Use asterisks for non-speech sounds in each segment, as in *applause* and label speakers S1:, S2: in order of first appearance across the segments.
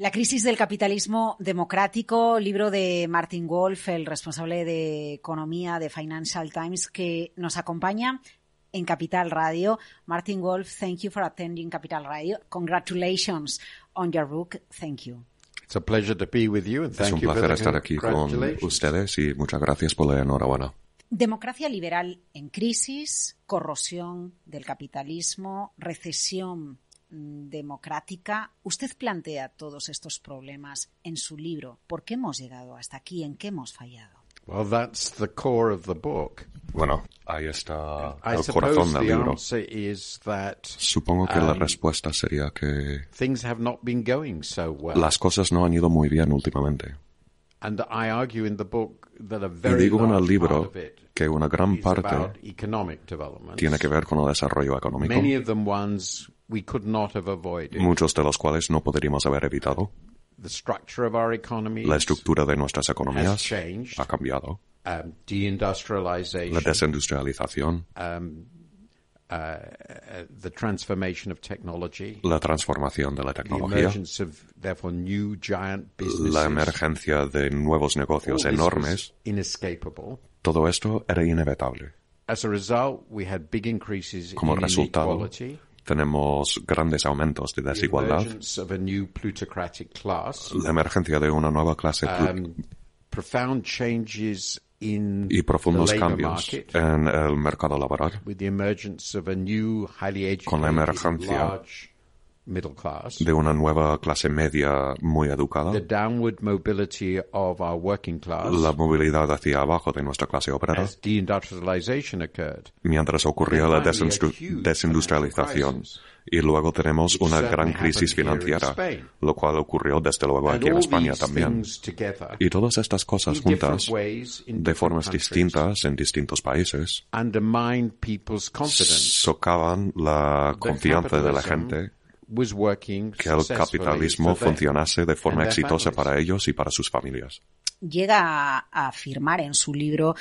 S1: La crisis del capitalismo democrático, libro de Martin Wolf, el responsable de economía de Financial Times, que nos acompaña en Capital Radio. Martin Wolf, thank you for attending Capital Radio. Congratulations on your book. Thank you.
S2: It's a pleasure to be with you and thank
S3: es un placer estar aquí con ustedes y muchas gracias por la enhorabuena.
S1: Democracia liberal en crisis, corrosión del capitalismo, recesión democrática. Usted plantea todos estos problemas en su libro. ¿Por qué hemos llegado hasta aquí? ¿En qué hemos fallado?
S2: Well, that's the core of the book.
S3: Bueno, ahí está el corazón del libro. Supongo que la
S2: um,
S3: respuesta sería que
S2: things have not been going so well.
S3: las cosas no han ido muy bien últimamente.
S2: And I argue in the book that a
S3: Y
S2: very
S3: digo en el libro que una gran parte
S2: economic development.
S3: tiene que ver con el desarrollo económico,
S2: Many of them ones we could not have avoided.
S3: muchos de los cuales no podríamos haber evitado.
S2: The structure of our economies
S3: La estructura de nuestras economías
S2: changed.
S3: ha cambiado.
S2: Um,
S3: La desindustrialización,
S2: um, uh, uh, the transformation of technology,
S3: la transformación de la
S2: the
S3: tecnología,
S2: emergence of therefore new giant businesses.
S3: la emergencia de nuevos negocios enormes,
S2: inescapable.
S3: todo esto era inevitable.
S2: As a result, we had big increases
S3: Como
S2: in
S3: resultado, tenemos grandes aumentos de desigualdad, la emergencia de una nueva clase
S2: um,
S3: y profundos cambios en el mercado laboral, Con la emergencia de una nueva clase media muy educada,
S2: the downward mobility of our working class
S3: la movilidad hacia abajo de nuestra clase obrera,
S2: as deindustrialization occurred.
S3: mientras ocurría la desindustrialización. Y luego tenemos una gran crisis financiera, lo cual ocurrió desde luego aquí en España también. Y todas estas cosas juntas, de formas distintas en distintos países, socavan la confianza de la gente que el capitalismo funcionase de forma exitosa para ellos y para sus familias.
S1: Llega a afirmar en su libro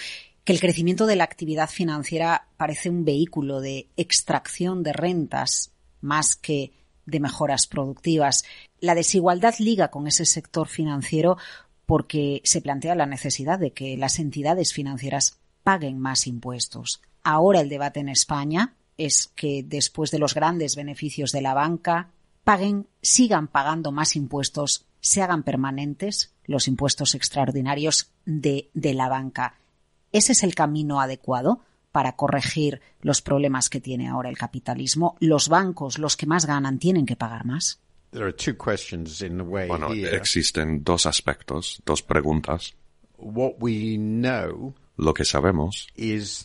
S1: que el crecimiento de la actividad financiera parece un vehículo de extracción de rentas más que de mejoras productivas. La desigualdad liga con ese sector financiero porque se plantea la necesidad de que las entidades financieras paguen más impuestos. Ahora el debate en España es que después de los grandes beneficios de la banca, paguen, sigan pagando más impuestos, se hagan permanentes los impuestos extraordinarios de, de la banca. ¿Ese es el camino adecuado para corregir los problemas que tiene ahora el capitalismo? ¿Los bancos, los que más ganan, tienen que pagar más?
S2: There are two questions in a way
S3: Bueno, existen dos aspectos, dos preguntas.
S2: What we know
S3: Lo que sabemos
S2: is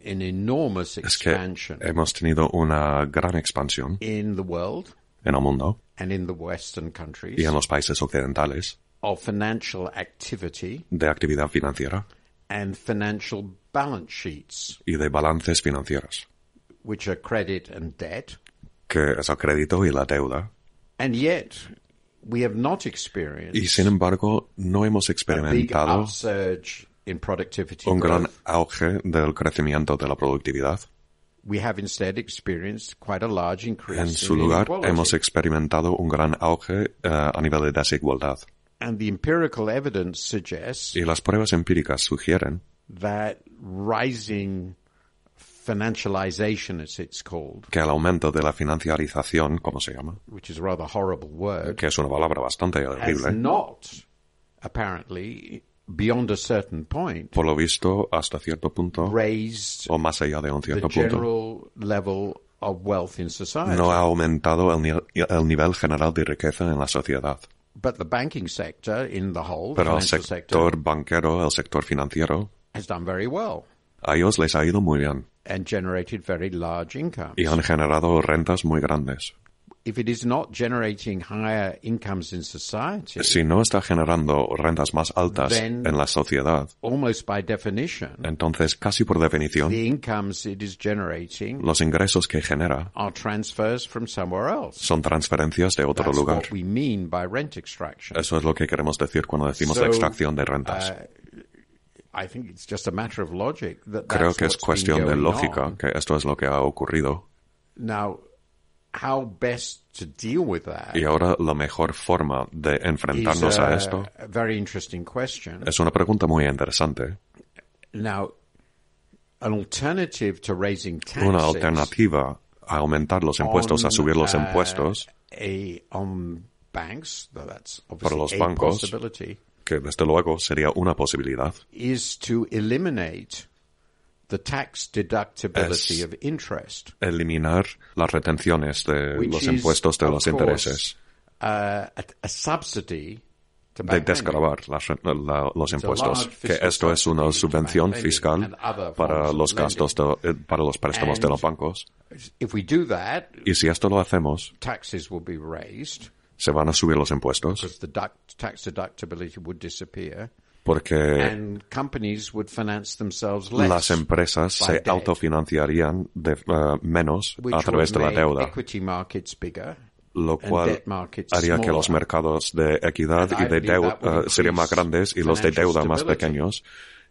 S3: es que
S2: expansion
S3: hemos tenido una gran expansión
S2: in the world
S3: en el mundo
S2: and in the Western countries
S3: y en los países occidentales
S2: of financial activity
S3: de actividad financiera
S2: and financial balance sheets,
S3: y de balances financieros,
S2: which are credit and debt.
S3: que es el crédito y la deuda.
S2: And yet, we have not experienced
S3: Y sin embargo, no hemos
S2: a big
S3: experimentado un gran auge del crecimiento de la productividad.
S2: We have instead experienced quite a large increase
S3: En su lugar, hemos experimentado un gran auge eh, a nivel de desigualdad.
S2: And the empirical evidence suggests
S3: Y las pruebas empíricas sugieren
S2: that rising financialization, as it's called,
S3: que el aumento de la financiarización, como se llama,
S2: which is a rather horrible word,
S3: que es una palabra bastante
S2: has
S3: horrible,
S2: not apparently, beyond a certain point,
S3: por lo visto, hasta cierto punto,
S2: raised
S3: o más allá de un
S2: the
S3: cierto punto,
S2: general level of wealth in society.
S3: no ha aumentado el, ni- el nivel general de riqueza en la sociedad.
S2: But the banking sector in the whole, the
S3: Pero el
S2: financial
S3: sector
S2: sector,
S3: banquero, el sector financiero,
S2: has done very well
S3: a ellos les ha ido muy bien
S2: and generated very large incomes.
S3: y han generado rentas muy grandes.
S2: If it is not generating higher incomes in society,
S3: Si no está generando rentas más altas
S2: Then-
S3: en la sociedad,
S2: almost by definition,
S3: entonces casi por definición,
S2: the incomes it is generating
S3: los ingresos que genera
S2: are transfers from somewhere else.
S3: son transferencias de otro lugar.
S2: what we mean by rent extraction.
S3: Eso es lo que queremos decir cuando decimos la extracción de rentas.
S2: Uh, I think it's just a matter of logic that
S3: Creo que es cuestión de lógica que esto es lo que ha ocurrido.
S2: Now,
S3: Y ahora la mejor forma de enfrentarnos a esto es una pregunta muy interesante. Una alternativa a aumentar los impuestos, a subir los impuestos para los bancos, que desde luego sería una posibilidad, es eliminar las retenciones de los impuestos de los intereses, de desgravar los impuestos, que esto es una subvención fiscal para los gastos, eh, para los préstamos de los bancos. Y si esto lo hacemos, se van a subir los impuestos porque las empresas se autofinanciarían de, uh, menos a través de la deuda, lo cual haría que los mercados de equidad y de deuda uh, serían más grandes y los de deuda más pequeños.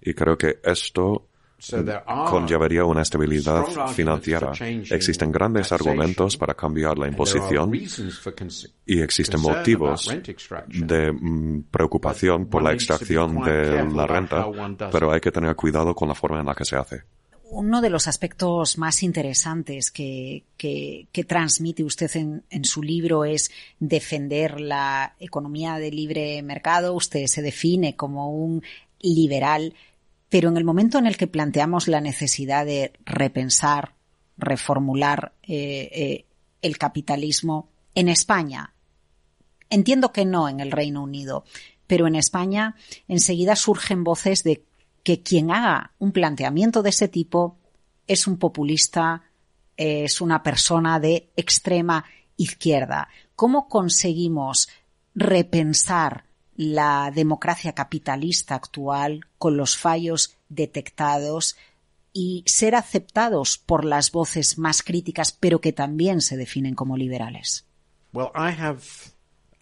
S3: Y creo que esto conllevaría una estabilidad financiera. Existen grandes argumentos para cambiar la imposición y existen motivos de mm, preocupación por la extracción de la renta, pero hay que tener cuidado con la forma en la que se hace.
S1: Uno de los aspectos más interesantes que, transmite usted en, en, su libro es defender la economía de libre mercado. Usted se define como un liberal pero en el momento en el que planteamos la necesidad de repensar, reformular eh, eh, el capitalismo en España, entiendo que no en el Reino Unido, pero en España enseguida surgen voces de que quien haga un planteamiento de ese tipo es un populista, es una persona de extrema izquierda. ¿Cómo conseguimos repensar la democracia capitalista actual con los fallos detectados y ser aceptados por las voces más críticas, pero que también se definen como liberales.
S2: Well, I have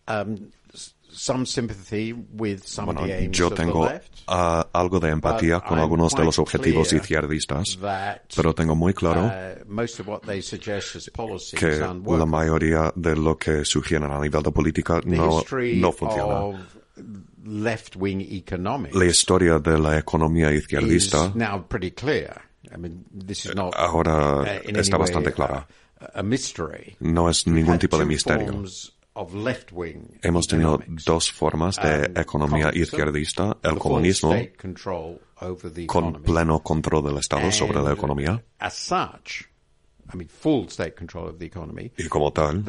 S2: um, some sympathy with some
S3: bueno, yo tengo uh, algo de empatía con algunos de los objetivos izquierdistas, pero tengo muy claro
S2: uh,
S3: que la mayoría de lo que sugieren a nivel de política no, no funciona la historia de la economía izquierdista ahora está bastante clara. No es ningún tipo de misterio. Hemos tenido dos formas de um, economía izquierdista, el comunismo con pleno control del Estado sobre la economía y como tal,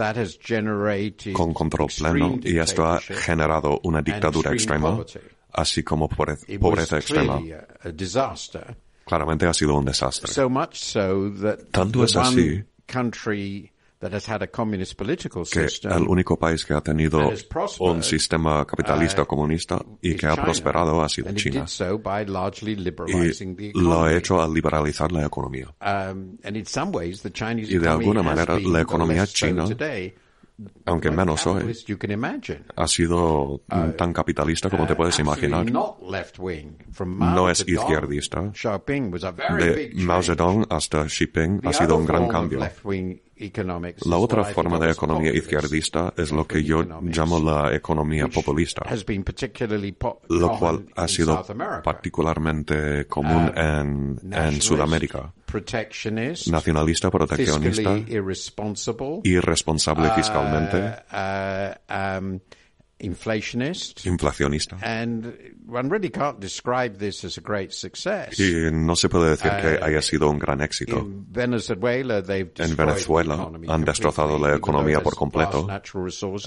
S3: con control pleno, y esto ha generado una dictadura extrema, así como pobreza extrema. Claramente ha sido un desastre. Tanto es así que el único país que ha tenido un sistema capitalista uh, comunista y que ha prosperado ha sido China. Y lo ha hecho al liberalizar la economía. Um, y de alguna manera la economía china aunque menos hoy, ha sido uh, tan capitalista como te puedes imaginar. No es izquierdista. De Mao Zedong hasta Xi Jinping ha sido un gran cambio. La otra forma de economía izquierdista es lo que yo llamo la economía populista, lo cual ha sido particularmente común uh, en, en Sudamérica. Nacionalista, proteccionista, irresponsable fiscalmente,
S2: uh, um,
S3: inflacionista.
S2: And one really can't describe this as a great success.
S3: Y no se puede decir que uh, haya sido un gran éxito.
S2: In Venezuela, they've
S3: en Venezuela han destrozado la economía por completo,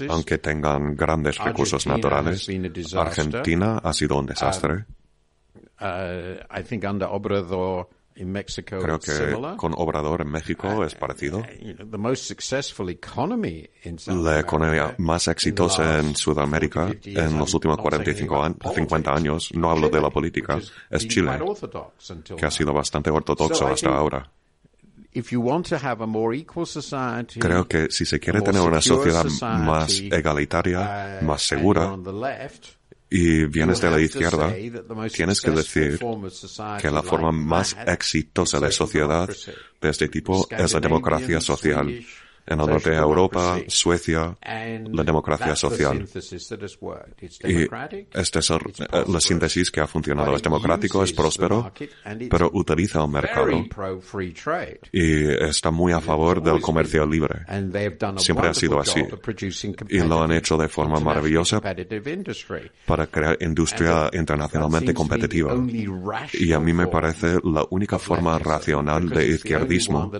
S3: aunque tengan grandes recursos naturales. Argentina ha sido un desastre.
S2: Uh, uh,
S3: Creo que con Obrador en México uh, es parecido. La economía más exitosa en Sudamérica en los últimos 45 años, 50 años, no hablo de la política, es Chile, que ha sido bastante ortodoxo hasta ahora. Creo que si se quiere tener una sociedad más egalitaria, uh, más segura, y vienes de la izquierda, tienes que decir que la forma más exitosa de sociedad de este tipo es la democracia social, en el norte de Europa, Suecia, la democracia social. Y esta es la síntesis que ha funcionado. Es democrático, es próspero, pero utiliza el mercado y está muy a favor del comercio libre. Siempre ha sido así. Y lo han hecho de forma maravillosa para crear industria internacionalmente competitiva. Y a mí me parece la única forma racional de izquierdismo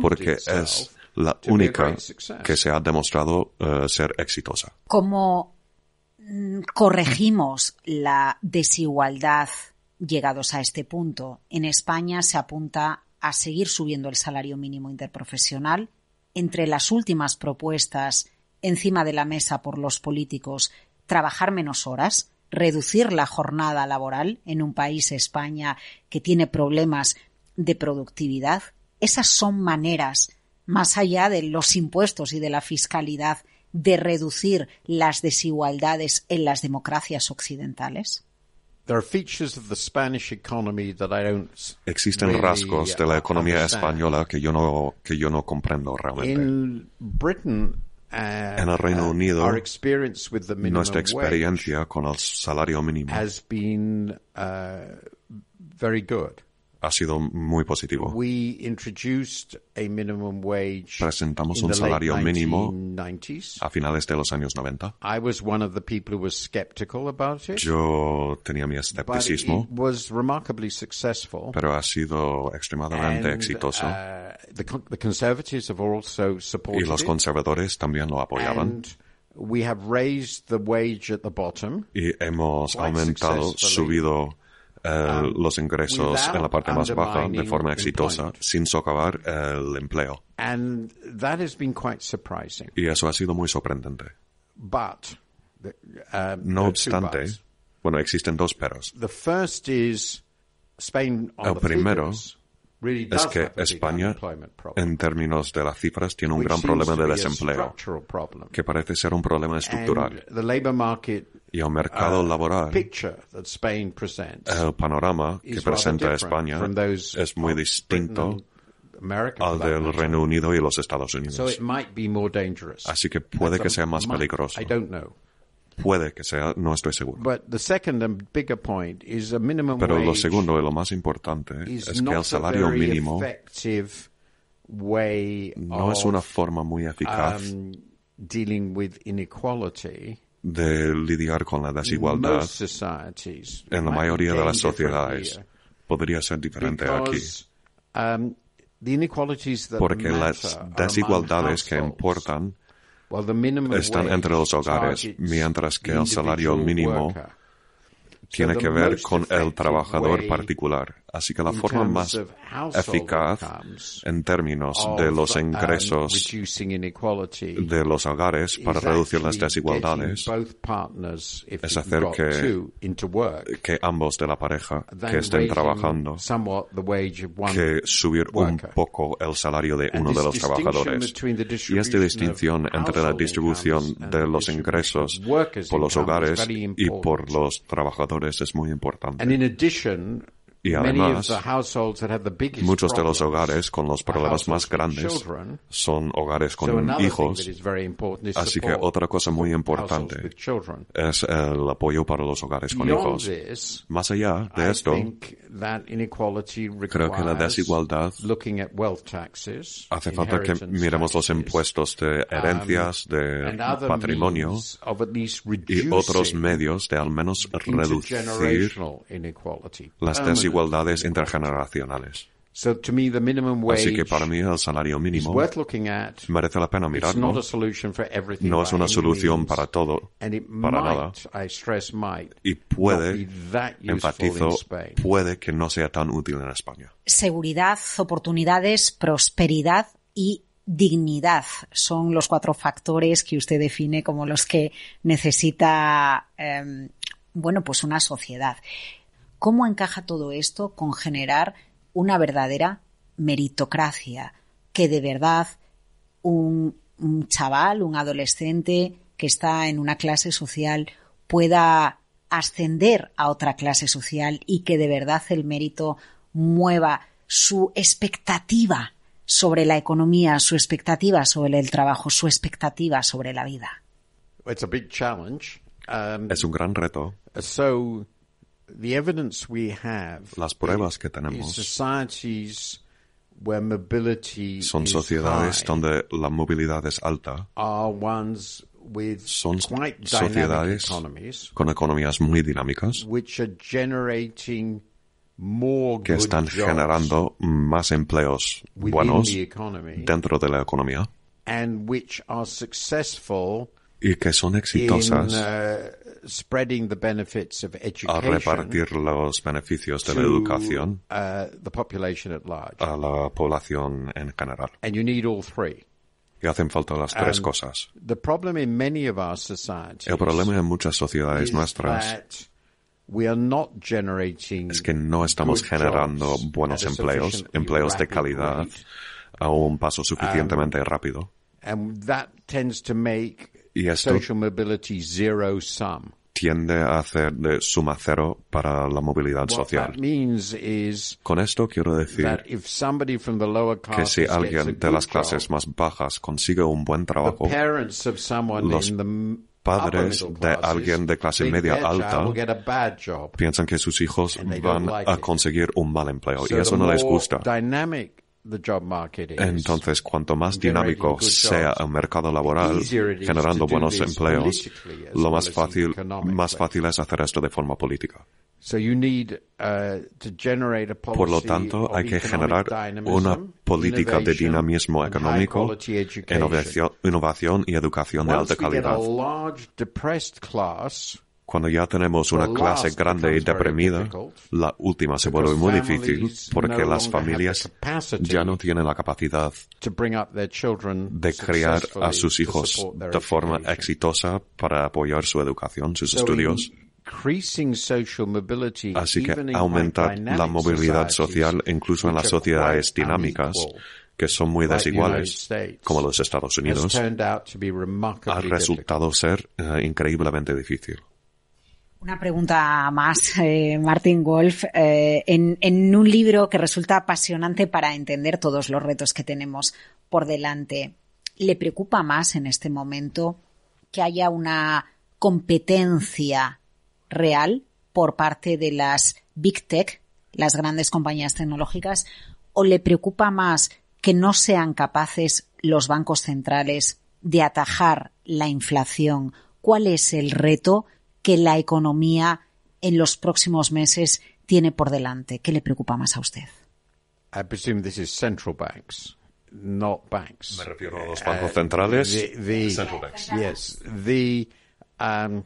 S3: porque es la única que se ha demostrado uh, ser exitosa.
S1: ¿Cómo mm, corregimos la desigualdad llegados a este punto? En España se apunta a seguir subiendo el salario mínimo interprofesional. Entre las últimas propuestas encima de la mesa por los políticos, trabajar menos horas, reducir la jornada laboral en un país, España, que tiene problemas de productividad. Esas son maneras más allá de los impuestos y de la fiscalidad, de reducir las desigualdades en las democracias occidentales?
S3: Existen rasgos de la economía española que yo no, que yo no comprendo realmente. en el Reino uh, Unido, nuestra experiencia con el salario mínimo ha sido muy positivo. Presentamos un salario mínimo a finales de los años 90. Yo tenía mi escepticismo, pero ha sido extremadamente exitoso. Uh, y los conservadores también lo apoyaban. Y hemos aumentado, subido Um, los ingresos en la parte más baja de forma exitosa sin socavar el empleo. Y eso ha sido muy sorprendente. Um, no obstante, bueno, existen dos peros. El primero es que España, en términos de las cifras, tiene un gran problema de desempleo, que parece ser un problema estructural. Y el mercado uh, laboral, el panorama que presenta España es muy distinto al del Reino Unido y los Estados Unidos. Así que puede que sea más peligroso. Puede que sea, no estoy seguro. Pero lo segundo y lo más importante es que el salario mínimo no es una forma muy eficaz um, de lidiar con la desigualdad en la mayoría de las sociedades. Podría ser diferente aquí. Um, Porque las desigualdades que importan están entre los hogares, mientras que el salario mínimo tiene que ver con el trabajador particular. Así que la forma más eficaz en términos de los ingresos de los hogares para reducir las desigualdades es hacer que, que ambos de la pareja que estén trabajando que subir un poco el salario de uno de los trabajadores. Y esta distinción entre la distribución de los ingresos por los hogares y por los trabajadores es muy importante. Y además, muchos de los hogares con los problemas más grandes son hogares con hijos. Así que otra cosa muy importante es el apoyo para los hogares con hijos. Más allá de esto, creo que la desigualdad hace falta que miremos los impuestos de um, herencias, de patrimonio y otros medios de al menos reducir las desigualdades desigualdades intergeneracionales. Así que para mí el salario mínimo merece la pena mirarlo. No es una solución para todo, para nada. Y puede, enfatizo, puede que no sea tan útil en España.
S1: Seguridad, oportunidades, prosperidad y dignidad son los cuatro factores que usted define como los que necesita, em, bueno, pues una sociedad. ¿Cómo encaja todo esto con generar una verdadera meritocracia? Que de verdad un, chaval, un adolescente que está en una clase social pueda ascender a otra clase social y que de verdad el mérito mueva su expectativa sobre la economía, su expectativa sobre el trabajo, su expectativa sobre la vida?
S3: Um, es un gran reto. Las pruebas que tenemos son sociedades donde la movilidad es alta. Son sociedades con economías muy dinámicas que están generando más empleos buenos dentro de la economía y que son exitosas uh, a repartir los beneficios de la educación uh, a la población en general. Y hacen falta las tres cosas. El problema en muchas sociedades nuestras es que no estamos generando buenos empleos, empleos de calidad a un paso suficientemente rápido. Y esto tiende a hacer de suma cero para la movilidad social. Con esto quiero decir que si alguien de las clases más bajas consigue un buen trabajo, los padres de alguien de clase media alta piensan que sus hijos van a conseguir un mal empleo y eso no les gusta. Entonces, cuanto más dinámico sea el mercado laboral, generando buenos empleos, lo más fácil, más fácil es hacer esto de forma política. Uh, Por lo tanto, hay que generar una política de dinamismo económico, innovación y educación de alta calidad. Cuando ya tenemos una clase grande y deprimida, la última se vuelve muy difícil porque las familias ya no tienen la capacidad de criar a sus hijos de forma exitosa para apoyar su educación, sus estudios. Así que aumentar la movilidad social incluso en las sociedades dinámicas que son muy desiguales, como los Estados Unidos, ha resultado ser eh, increíblemente difícil.
S1: Una pregunta más, eh, Martin Wolf. Eh, en, un libro que resulta apasionante para entender todos los retos que tenemos por delante, ¿le preocupa más en este momento que haya una competencia real por parte de las Big Tech, las grandes compañías tecnológicas, o le preocupa más que no sean capaces los bancos centrales de atajar la inflación? ¿Cuál es el reto? Que la economía en los próximos meses tiene por delante? ¿Qué le preocupa más a usted?
S2: I presume this is central banks, not banks.
S3: Me refiero a los bancos centrales. Uh, the, central banks.
S2: Yes, the um,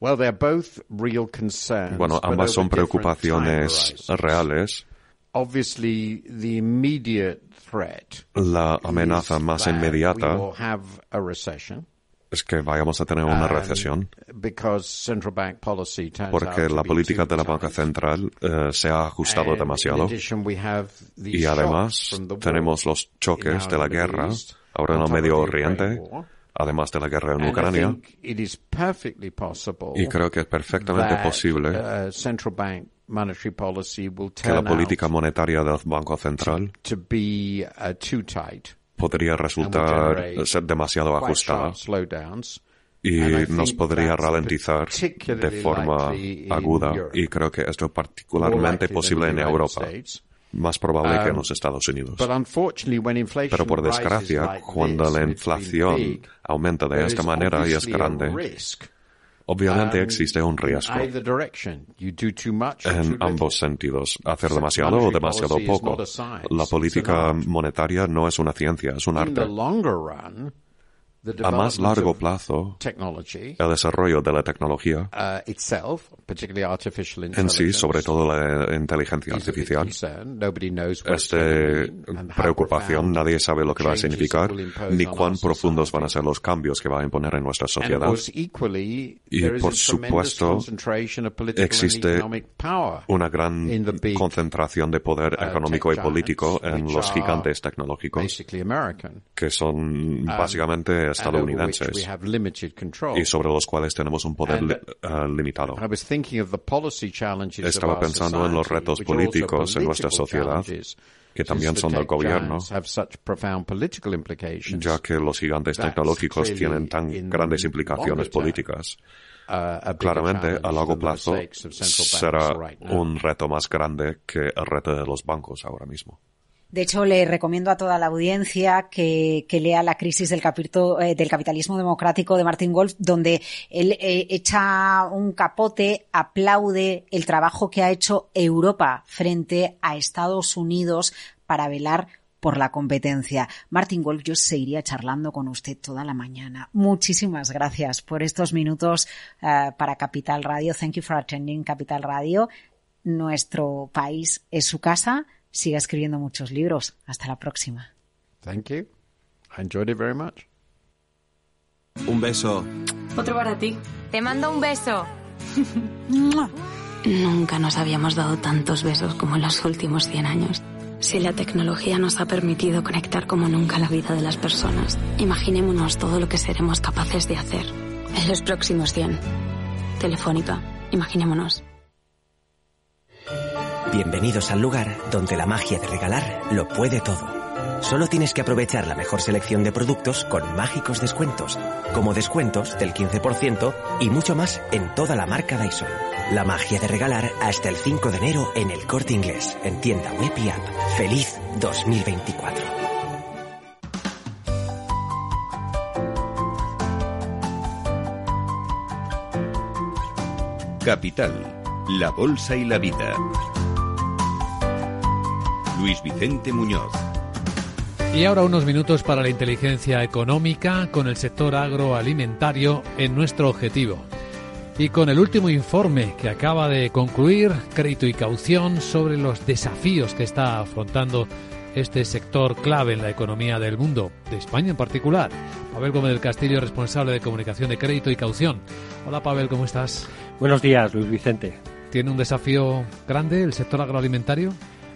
S2: well, they're both real concerns.
S3: Bueno, ambas son preocupaciones reales.
S2: Obviously, the immediate threat.
S3: La amenaza más inmediata. Es que vayamos a tener una um, recesión. porque la política de la banca central eh, se ha ajustado demasiado. y además tenemos los choques de la guerra ahora en el Medio Oriente además de la guerra en Ucrania. y creo que es perfectamente posible uh, que la política monetaria del Banco Central podría resultar ser demasiado ajustada y nos podría ralentizar de forma aguda. Y creo que esto es particularmente posible en Europa más probable que en los Estados Unidos. Pero por desgracia, cuando la inflación aumenta de esta manera y es grande, Obviamente existe un riesgo en ambos sentidos. Hacer demasiado o demasiado poco. La política monetaria no es una ciencia, es un arte. A más largo plazo, el desarrollo de la tecnología uh, en sí, sobre todo la inteligencia artificial, es de preocupación. Nadie sabe lo que va a significar ni cuán profundos van a ser los cambios que va a imponer en nuestra sociedad. Y por supuesto, existe una gran concentración de poder uh, económico y político en los gigantes tecnológicos que son um, básicamente estadounidenses y sobre los cuales tenemos un poder uh, limitado. Estaba pensando en los retos políticos en nuestra sociedad que también son del gobierno, ya que los gigantes tecnológicos tienen tan grandes implicaciones políticas. Uh, Claramente, a largo plazo, será un reto más grande que el reto de los bancos ahora mismo.
S1: De hecho, le recomiendo a toda la audiencia que, lea La crisis del, eh, del, capitalismo democrático de Martin Wolf, donde él eh, echa un capote, aplaude el trabajo que ha hecho Europa frente a Estados Unidos para velar por la competencia. Martin Wolf, yo seguiría charlando con usted toda la mañana. Muchísimas gracias por estos minutos eh, para Capital Radio. Thank you for attending Capital Radio. Nuestro país es su casa siga escribiendo muchos libros. Hasta la próxima.
S2: Thank you. I enjoyed it very much.
S4: Un beso.
S5: Otro para ti.
S6: Te mando un beso. *laughs*
S7: Nunca nos habíamos dado tantos besos como en los últimos 100 años. Si la tecnología nos ha permitido conectar como nunca la vida de las personas, imaginémonos todo lo que seremos capaces de hacer en los próximos 100. Telefónica, imaginémonos.
S8: Bienvenidos al lugar donde la magia de regalar lo puede todo. Solo tienes que aprovechar la mejor selección de productos con mágicos descuentos, como descuentos del 15% y mucho más en toda la marca Dyson. La magia de regalar hasta el 5 de enero en el corte inglés, en tienda web y app. ¡Feliz 2024!
S9: Capital, la Bolsa y la Vida. Luis Vicente Muñoz.
S10: Y ahora unos minutos para la inteligencia económica con el sector agroalimentario en nuestro objetivo. Y con el último informe que acaba de concluir, crédito y caución sobre los desafíos que está afrontando este sector clave en la economía del mundo, de España en particular. Pavel Gómez del Castillo, responsable de comunicación de crédito y caución. Hola Pavel, ¿cómo estás?
S11: Buenos días, Luis Vicente.
S10: ¿Tiene un desafío grande el sector agroalimentario?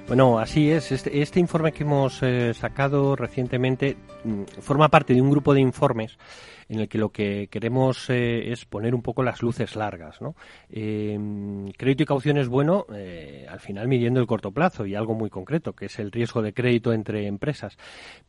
S11: Bueno, así es. Este, este informe que hemos eh, sacado recientemente mm, forma parte de un grupo de informes en el que lo que queremos eh, es poner un poco las luces largas. ¿no? Em, crédito y caución es bueno, eh, al final midiendo el corto plazo y algo muy concreto, que es el riesgo de crédito entre empresas.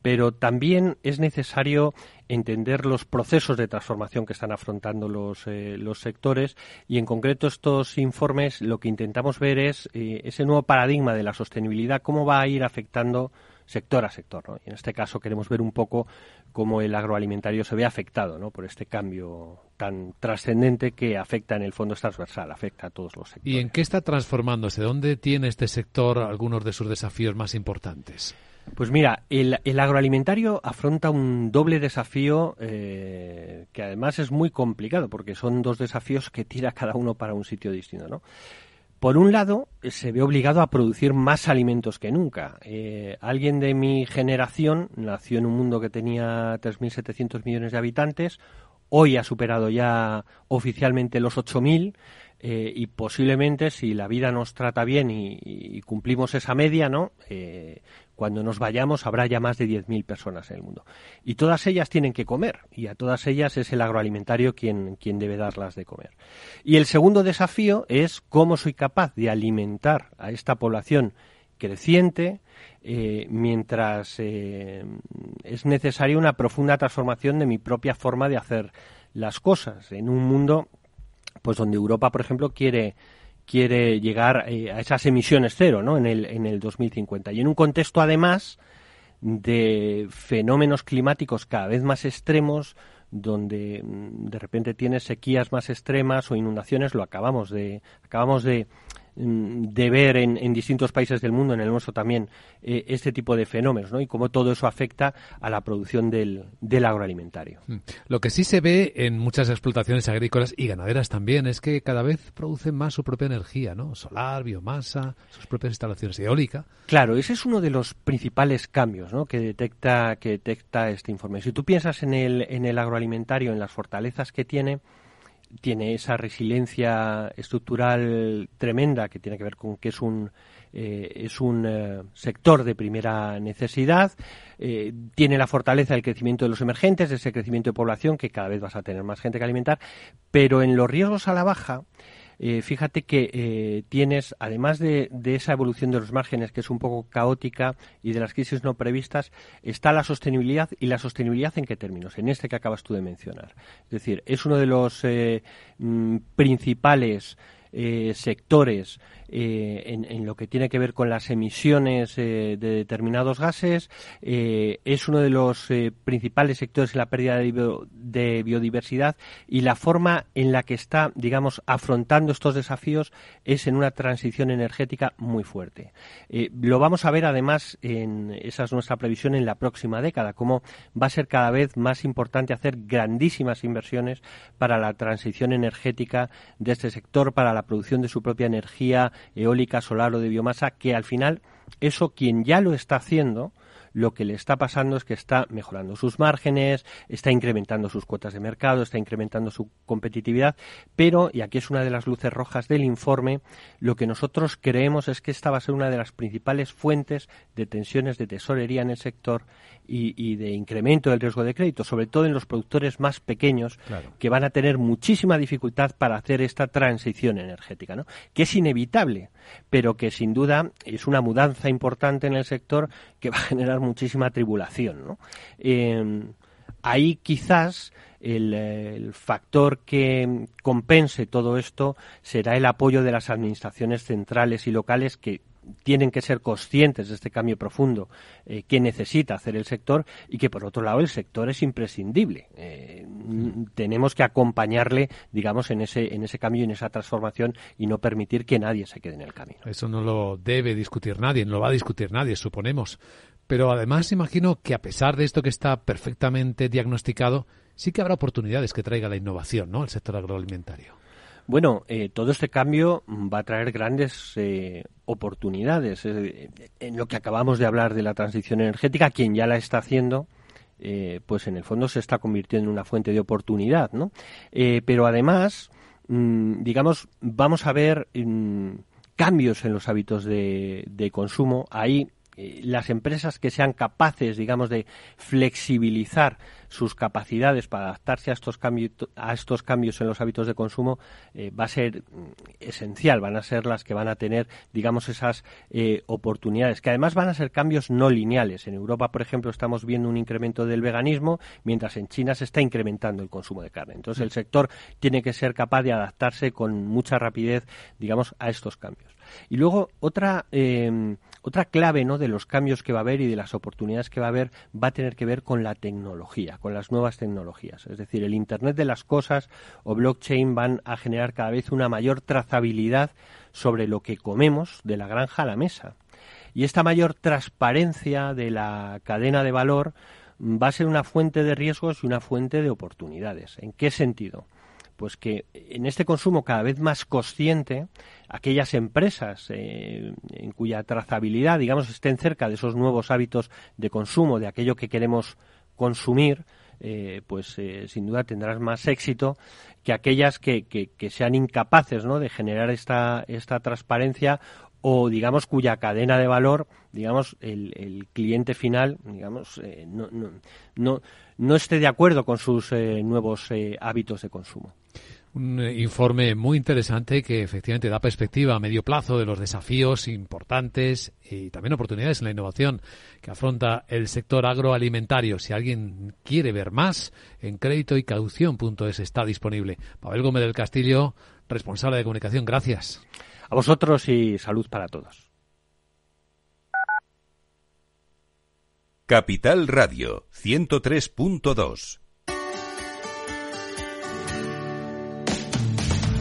S11: Pero también es necesario entender los procesos de transformación que están afrontando los, eh, los sectores y en concreto estos informes lo que intentamos ver es ese nuevo paradigma de la sostenibilidad, cómo va a ir afectando sector a sector. ¿no? Y en este caso queremos ver un poco cómo el agroalimentario se ve afectado ¿no? por este cambio tan trascendente que afecta en el fondo transversal, afecta a todos los sectores.
S10: ¿Y en qué está transformándose? ¿Dónde tiene este sector algunos de sus desafíos más importantes?
S11: Pues mira, el, agroalimentario afronta un doble desafío eh, que además es muy complicado porque son dos desafíos que tira cada uno para un sitio distinto, ¿no? Por un lado, se ve obligado a producir más alimentos que nunca. Eh, alguien de mi generación nació en un mundo que tenía 3.700 millones de habitantes, hoy ha superado ya oficialmente los 8.000 eh, y posiblemente si la vida nos trata bien y, cumplimos esa media, ¿no? Eh, cuando nos vayamos habrá ya más de 10.000 personas en el mundo. Y todas ellas tienen que comer, y a todas ellas es el agroalimentario quien, quien debe darlas de comer. Y el segundo desafío es cómo soy capaz de alimentar a esta población creciente, eh, mientras eh, es necesaria una profunda transformación de mi propia forma de hacer las cosas en un mundo pues donde Europa por ejemplo quiere quiere llegar eh, a esas emisiones cero ¿no? en, el, en el 2050. Y en un contexto, además, de fenómenos climáticos cada vez más extremos, donde mm, de repente tienes sequías más extremas o inundaciones, lo acabamos de, acabamos de, de ver en, distintos países del mundo, en el nuestro también, eh, este tipo de fenómenos, ¿no? Y cómo todo eso afecta a la producción del, agroalimentario. Mm.
S10: Lo que sí se ve en muchas explotaciones agrícolas y ganaderas también es que cada vez producen más su propia energía, ¿no? Solar, biomasa, sus propias instalaciones eólicas.
S11: Claro, ese es uno de los principales cambios, ¿no? Que detecta, que detecta este informe. Si tú piensas en el, en el agroalimentario, en las fortalezas que tiene, tiene esa resiliencia estructural tremenda que tiene que ver con que es un eh, es un eh, sector de primera necesidad, eh, tiene la fortaleza del crecimiento de los emergentes, ese crecimiento de población que cada vez vas a tener más gente que alimentar, pero en los riesgos a la baja eh, fíjate que eh, tienes, además de, esa evolución de los márgenes, que es un poco caótica, y de las crisis no previstas, está la sostenibilidad y la sostenibilidad en qué términos, en este que acabas tú de mencionar. Es decir, es uno de los mm, principales sectores eh, en, lo que tiene que ver con las emisiones eh, de determinados gases. Eh, es uno de los principales sectores en la pérdida de, biodiversidad y la forma en la que está, digamos, afrontando estos desafíos es en una transición energética muy fuerte. lo vamos a ver además, en, esa es nuestra previsión, en la próxima década, cómo va a ser cada vez más importante hacer grandísimas inversiones para la transición energética de este sector, para la producción de su propia energía eólica, solar o de biomasa, que al final eso quien ya lo está haciendo, lo que le está pasando es que está mejorando sus márgenes, está incrementando sus cuotas de mercado, está incrementando su competitividad, pero, y aquí es una de las luces rojas del informe, lo que nosotros creemos es que esta va a ser una de las principales fuentes de tensiones de tesorería en el sector y, de incremento del riesgo de crédito, sobre todo en los productores más pequeños, que van a tener muchísima dificultad para hacer esta transición energética, ¿no? que es inevitable, pero que sin duda es una mudanza importante en el sector que va a generar muchísima tribulación. ¿no? Em, ahí quizás el, factor que compense todo esto será el apoyo de las administraciones centrales y locales que tienen que ser conscientes de este cambio profundo eh, que necesita hacer el sector y que por otro lado el sector es imprescindible. Eh, tenemos que acompañarle, digamos, en ese, en ese cambio y en esa transformación y no permitir que nadie se quede en el camino.
S10: Eso no lo debe discutir nadie, no lo va a discutir nadie, suponemos. Pero además imagino que a pesar de esto que está perfectamente diagnosticado, sí que habrá oportunidades que traiga la innovación, ¿no? El sector agroalimentario.
S11: Bueno, eh, todo este cambio va a traer grandes eh, oportunidades. en lo que acabamos de hablar de la transición energética, quien ya la está haciendo, eh, pues en el fondo se está convirtiendo en una fuente de oportunidad, ¿no? pero además, mm, digamos, vamos a ver mm, cambios en los hábitos de, de consumo. Ahí las empresas que sean capaces, digamos, de flexibilizar sus capacidades para adaptarse a estos cambios, a estos cambios en los hábitos de consumo eh, va a ser mm, esencial, van a ser las que van a tener, digamos, esas eh, oportunidades, que además van a ser cambios no lineales. En Europa, por ejemplo, estamos viendo un incremento del veganismo, mientras en China se está incrementando el consumo de carne. Entonces, el sector tiene que ser capaz de adaptarse con mucha rapidez, digamos, a estos cambios. Y luego otra eh, otra clave ¿no? de los cambios que va a haber y de las oportunidades que va a haber va a tener que ver con la tecnología, con las nuevas tecnologías. Es decir, el Internet de las Cosas o blockchain van a generar cada vez una mayor trazabilidad sobre lo que comemos de la granja a la mesa. Y esta mayor transparencia de la cadena de valor va a ser una fuente de riesgos y una fuente de oportunidades. ¿En qué sentido? Pues que en este consumo cada vez más consciente, aquellas empresas eh, en cuya trazabilidad, digamos, estén cerca de esos nuevos hábitos de consumo, de aquello que queremos consumir, eh, pues eh, sin duda tendrás más éxito que aquellas que, que, sean incapaces ¿no? de generar esta, esta transparencia o digamos cuya cadena de valor, digamos, el, cliente final, digamos, no, no, no, no, esté de acuerdo con sus nuevos hábitos de consumo
S10: un informe muy interesante que efectivamente da perspectiva a medio plazo de los desafíos importantes y también oportunidades en la innovación que afronta el sector agroalimentario. Si alguien quiere ver más, en crédito y caución.es está disponible. Pavel Gómez del Castillo, responsable de comunicación, gracias.
S11: A vosotros y salud para todos.
S9: Capital Radio 103.2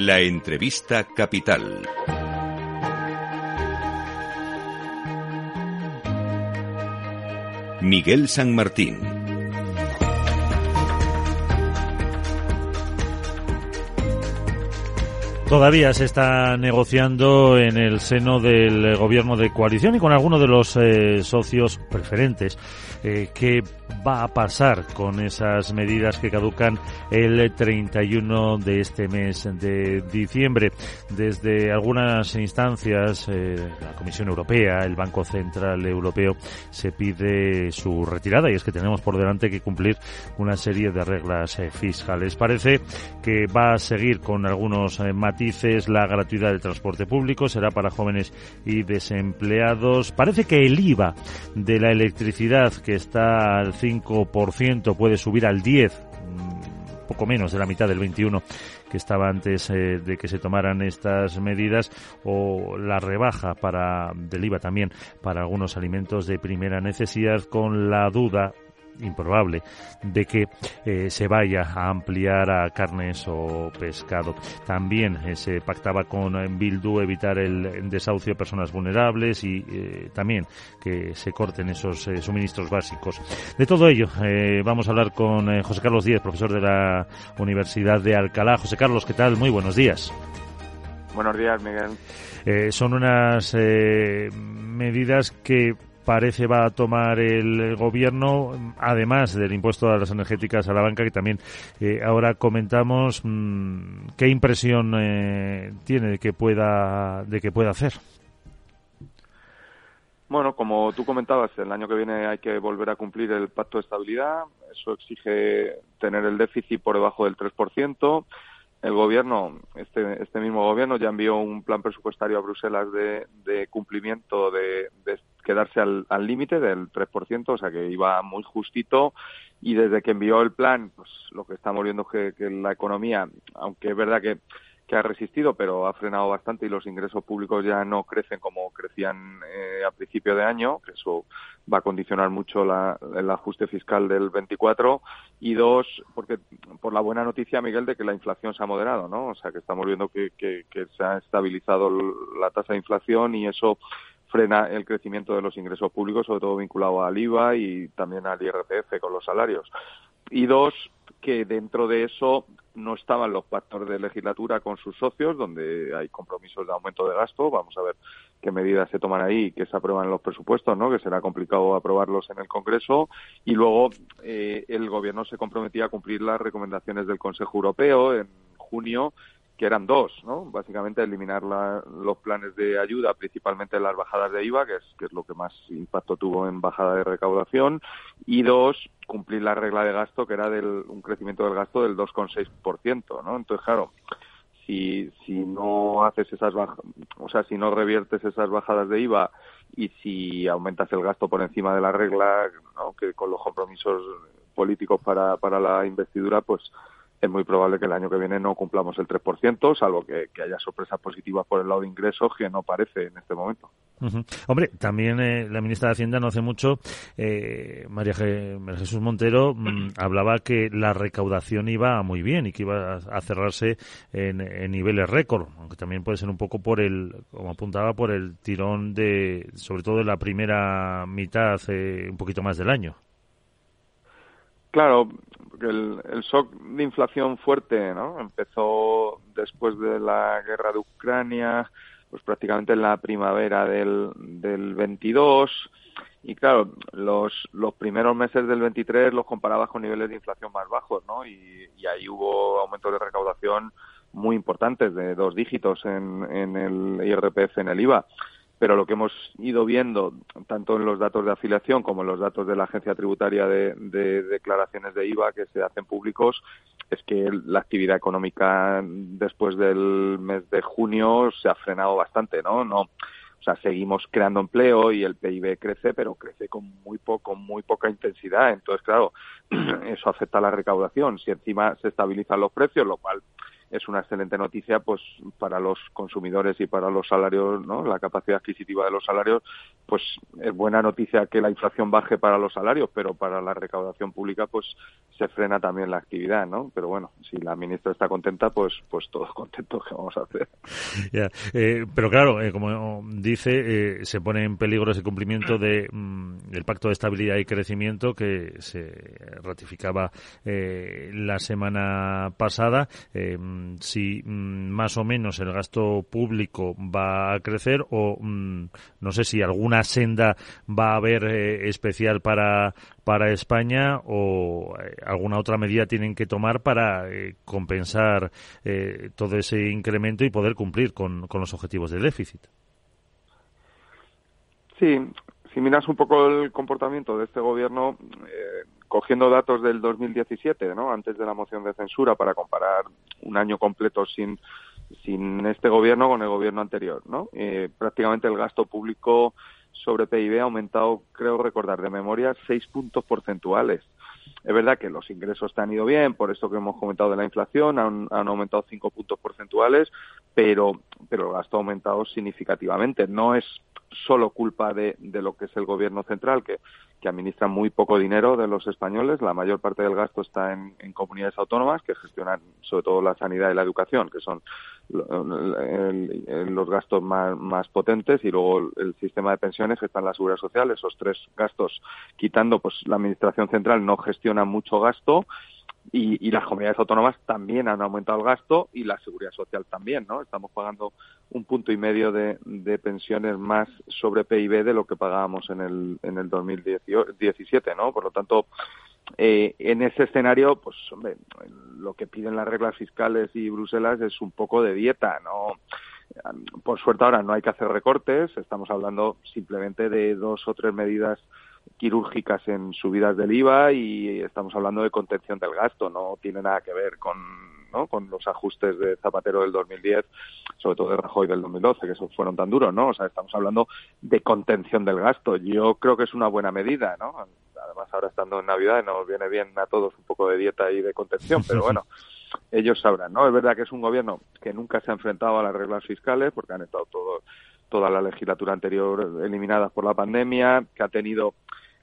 S9: La entrevista capital. Miguel San Martín.
S5: Todavía se está negociando en el seno del gobierno de coalición y con algunos de los eh, socios preferentes eh, qué va a pasar con esas medidas que caducan el 31 de este mes de diciembre. Desde algunas instancias, eh, la Comisión Europea, el Banco Central Europeo, se pide su retirada y es que tenemos por delante que cumplir una serie de reglas eh, fiscales. Parece que va a seguir con algunos matices la gratuidad del transporte público, será para jóvenes y desempleados. Parece que el IVA de la electricidad que está al 5%, puede subir al 10%, mm, poco menos de la mitad del 21 que estaba antes eh, de que se tomaran estas medidas o la rebaja para del IVA también para algunos alimentos de primera necesidad con la duda improbable de que eh, se vaya a ampliar a carnes o pescado. También eh, se pactaba con eh, Bildu evitar el desahucio de personas vulnerables y también que se corten esos suministros básicos. De todo ello vamos a hablar con José Carlos Díez, profesor de la Universidad de Alcalá. José Carlos, ¿qué tal? Muy buenos días.
S6: Buenos días, Miguel.
S5: son unas medidas que parece va a tomar el gobierno, además del impuesto a las energéticas a la banca, que también eh, ahora comentamos. Mm, ¿Qué impresión eh, tiene de que pueda de que pueda hacer?
S6: Bueno, como tú comentabas, el año que viene hay que volver a cumplir el pacto de estabilidad. Eso exige tener el déficit por debajo del 3% el gobierno, este, este mismo gobierno ya envió un plan presupuestario a Bruselas de, de cumplimiento de, de quedarse al límite del 3%, o sea que iba muy justito. Y desde que envió el plan, pues lo que estamos viendo es que la economía, aunque es verdad que que ha resistido, pero ha frenado bastante y los ingresos públicos ya no crecen como crecían eh, a principio de año, eso va a condicionar mucho la, el ajuste fiscal del 24. Y dos, porque por la buena noticia, Miguel, de que la inflación se ha moderado, ¿no? O sea, que estamos viendo que, que, que se ha estabilizado la tasa de inflación y eso frena el crecimiento de los ingresos públicos, sobre todo vinculado al IVA y también al IRPF con los salarios. Y dos, que dentro de eso no estaban los pactos de legislatura con sus socios, donde hay compromisos de aumento de gasto. Vamos a ver qué medidas se toman ahí y qué se aprueban los presupuestos, ¿no? Que será complicado aprobarlos en el Congreso. Y luego eh, el Gobierno se comprometía a cumplir las recomendaciones del Consejo Europeo en junio que eran dos, ¿no? Básicamente eliminar los planes de ayuda, principalmente las bajadas de IVA, que es, que es lo que más impacto tuvo en bajada de recaudación, y dos, cumplir la regla de gasto, que era del, un crecimiento del gasto del 2,6%, ¿no? Entonces, claro, si, si no haces esas bajas, o sea, si no reviertes esas bajadas de IVA y si aumentas el gasto por encima de la regla, ¿no? que con los compromisos políticos para, para la investidura, pues es muy probable que el año que viene no cumplamos el 3%, salvo que, haya sorpresas positivas por el lado de ingresos, que no parece en este momento.
S5: Hombre, también eh, la ministra de Hacienda no hace mucho, eh, María, Jesús Montero, mm, *clears throat* hablaba que la recaudación iba muy bien y que iba a cerrarse en, niveles récord, aunque también puede ser un poco por el, como apuntaba, por el tirón de, sobre todo de la primera mitad, eh, un poquito más del año.
S6: Claro, el, el shock de inflación fuerte ¿no? empezó después de la guerra de Ucrania, pues prácticamente en la primavera del, del 22 y claro, los, los primeros meses del 23 los comparabas con niveles de inflación más bajos, ¿no? Y, y ahí hubo aumentos de recaudación muy importantes, de dos dígitos en, en el IRPF, en el IVA. Pero lo que hemos ido viendo, tanto en los datos de afiliación como en los datos de la Agencia Tributaria de, declaraciones de IVA que se hacen públicos, es que la actividad económica después del mes de junio se ha frenado bastante, ¿no? No, o sea, seguimos creando empleo y el PIB crece, pero crece con muy poco, muy poca intensidad. Entonces, claro, *clears throat* eso afecta a la recaudación. Si encima se estabilizan los precios, lo cual es una excelente noticia pues para los consumidores y para los salarios, ¿no? La capacidad adquisitiva de los salarios, pues es buena noticia que la inflación baje para los salarios, pero para la recaudación pública pues se frena también la actividad, ¿no? Pero bueno, si la ministra está contenta, pues pues todos *laughs* contentos que vamos a hacer.
S5: Eh, pero claro, eh, como dice, eh, se pone en peligro ese cumplimiento de mm, el Pacto de Estabilidad y Crecimiento que se ratificaba la semana pasada si mm, más o menos el gasto público va a crecer o mm, no sé si alguna senda va a haber eh, especial para, para España o eh, alguna otra medida tienen que tomar para eh, compensar todo ese incremento y poder cumplir con, con los objetivos de déficit.
S6: Sí, si miras un poco el comportamiento de este gobierno, cogiendo datos del 2017, ¿no? antes de la moción de censura, para comparar un año completo sin, sin este gobierno con el gobierno anterior. ¿no? Eh, prácticamente el gasto público sobre PIB ha aumentado, creo recordar de memoria, seis puntos porcentuales. Es verdad que los ingresos te han ido bien, por esto que hemos comentado de la inflación, han, han aumentado cinco puntos porcentuales, pero, pero el gasto ha aumentado significativamente. No es solo culpa de, de lo que es el gobierno central, que, que administra muy poco dinero de los españoles. La mayor parte del gasto está en, comunidades autónomas que gestionan sobre todo la sanidad y la educación, que son los gastos más, más, potentes, y luego el sistema de pensiones que está en la seguridad social. Esos tres gastos, quitando, pues la administración central no gestiona mucho gasto y, las comunidades autónomas también han aumentado el gasto y la seguridad social también, ¿no? Estamos pagando un punto y medio de, pensiones más sobre PIB de lo que pagábamos en el, en el 2017, ¿no? Por lo tanto, eh, en ese escenario, pues, hombre, lo que piden las reglas fiscales y Bruselas es un poco de dieta, ¿no? Por suerte ahora no hay que hacer recortes, estamos hablando simplemente de dos o tres medidas quirúrgicas en subidas del IVA y estamos hablando de contención del gasto, no tiene nada que ver con, ¿no? con los ajustes de Zapatero del 2010, sobre todo de Rajoy del 2012, que esos fueron tan duros, ¿no? O sea, estamos hablando de contención del gasto. Yo creo que es una buena medida, ¿no? Además, ahora estando en Navidad nos viene bien a todos un poco de dieta y de contención, pero bueno, *laughs* ellos sabrán, ¿no? Es verdad que es un gobierno que nunca se ha enfrentado a las reglas fiscales porque han estado todo, toda la legislatura anterior eliminadas por la pandemia, que ha tenido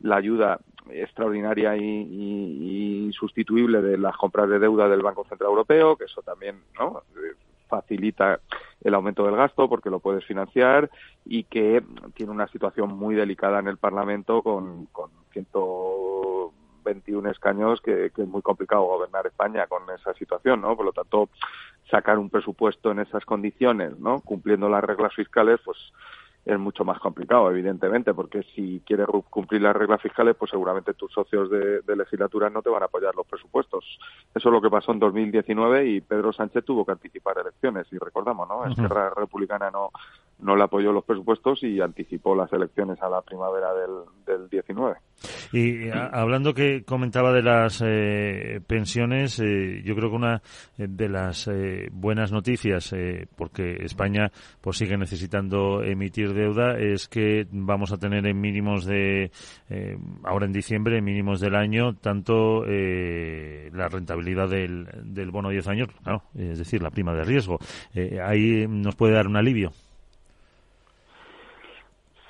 S6: la ayuda extraordinaria y, insustituible de las compras de deuda del Banco Central Europeo, que eso también ¿no? facilita el aumento del gasto porque lo puedes financiar y que tiene una situación muy delicada en el Parlamento con, con 121 escaños que, que, es muy complicado gobernar España con esa situación, ¿no? Por lo tanto, sacar un presupuesto en esas condiciones, ¿no? Cumpliendo las reglas fiscales, pues es mucho más complicado, evidentemente, porque si quieres cumplir las reglas fiscales, pues seguramente tus socios de, legislatura no te van a apoyar los presupuestos. Eso es lo que pasó en 2019 y Pedro Sánchez tuvo que anticipar elecciones, y recordamos, ¿no? Esquerra Republicana no, no le apoyó los presupuestos y anticipó las elecciones a la primavera del, del 19.
S5: Y hablando que comentaba de las eh, pensiones, eh, yo creo que una de las eh, buenas noticias, porque España pues sigue necesitando emitir deuda, es que vamos a tener en mínimos de, ahora en diciembre, en mínimos del año, tanto la rentabilidad del, del bono 10 años, es decir, la prima de riesgo. ahí nos puede dar un alivio.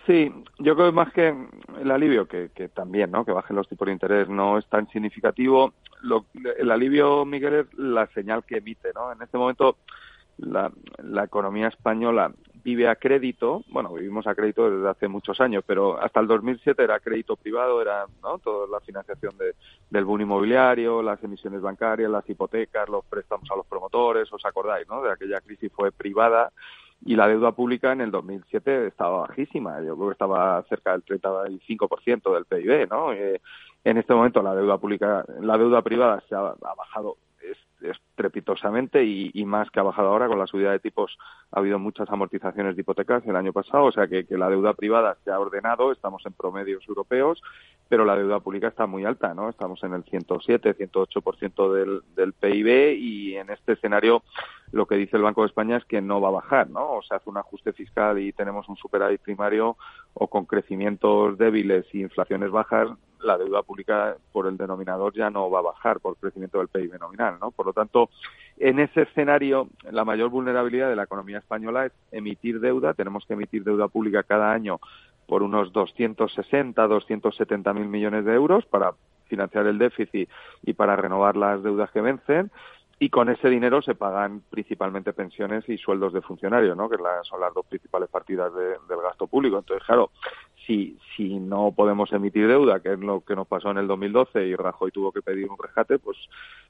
S6: Sí, yo creo más que el alivio, que, que también, ¿no? Que bajen los tipos de interés no es tan significativo. Lo, el alivio, Miguel, es la señal que emite, ¿no? En este momento la, la economía española vive a crédito, bueno, vivimos a crédito desde hace muchos años, pero hasta el 2007 era crédito privado, era ¿no? toda la financiación de, del boom inmobiliario, las emisiones bancarias, las hipotecas, los préstamos a los promotores, os acordáis, ¿no? De aquella crisis fue privada y la deuda pública en el 2007 estaba bajísima, yo creo que estaba cerca del 35% del PIB, ¿no? Eh, en este momento la deuda pública, la deuda privada se ha, bajado estrepitosamente y, más que ha bajado ahora con la subida de tipos. Ha habido muchas amortizaciones de hipotecas el año pasado, o sea que, la deuda privada se ha ordenado, estamos en promedios europeos, pero la deuda pública está muy alta, ¿no? Estamos en el 107, 108% del, del PIB y en este escenario lo que dice el Banco de España es que no va a bajar, ¿no? O se hace un ajuste fiscal y tenemos un superávit primario o con crecimientos débiles y inflaciones bajas, la deuda pública por el denominador ya no va a bajar por crecimiento del PIB nominal, ¿no? Por lo tanto, en ese escenario, la mayor vulnerabilidad de la economía española es emitir deuda. Tenemos que emitir deuda pública cada año por unos 260, 270 mil millones de euros para financiar el déficit y para renovar las deudas que vencen y con ese dinero se pagan principalmente pensiones y sueldos de funcionarios, ¿no? que son las dos principales partidas del gasto público. Entonces, claro, si, si no podemos emitir deuda, que es lo que nos pasó en el 2012 y Rajoy tuvo que pedir un rescate, pues,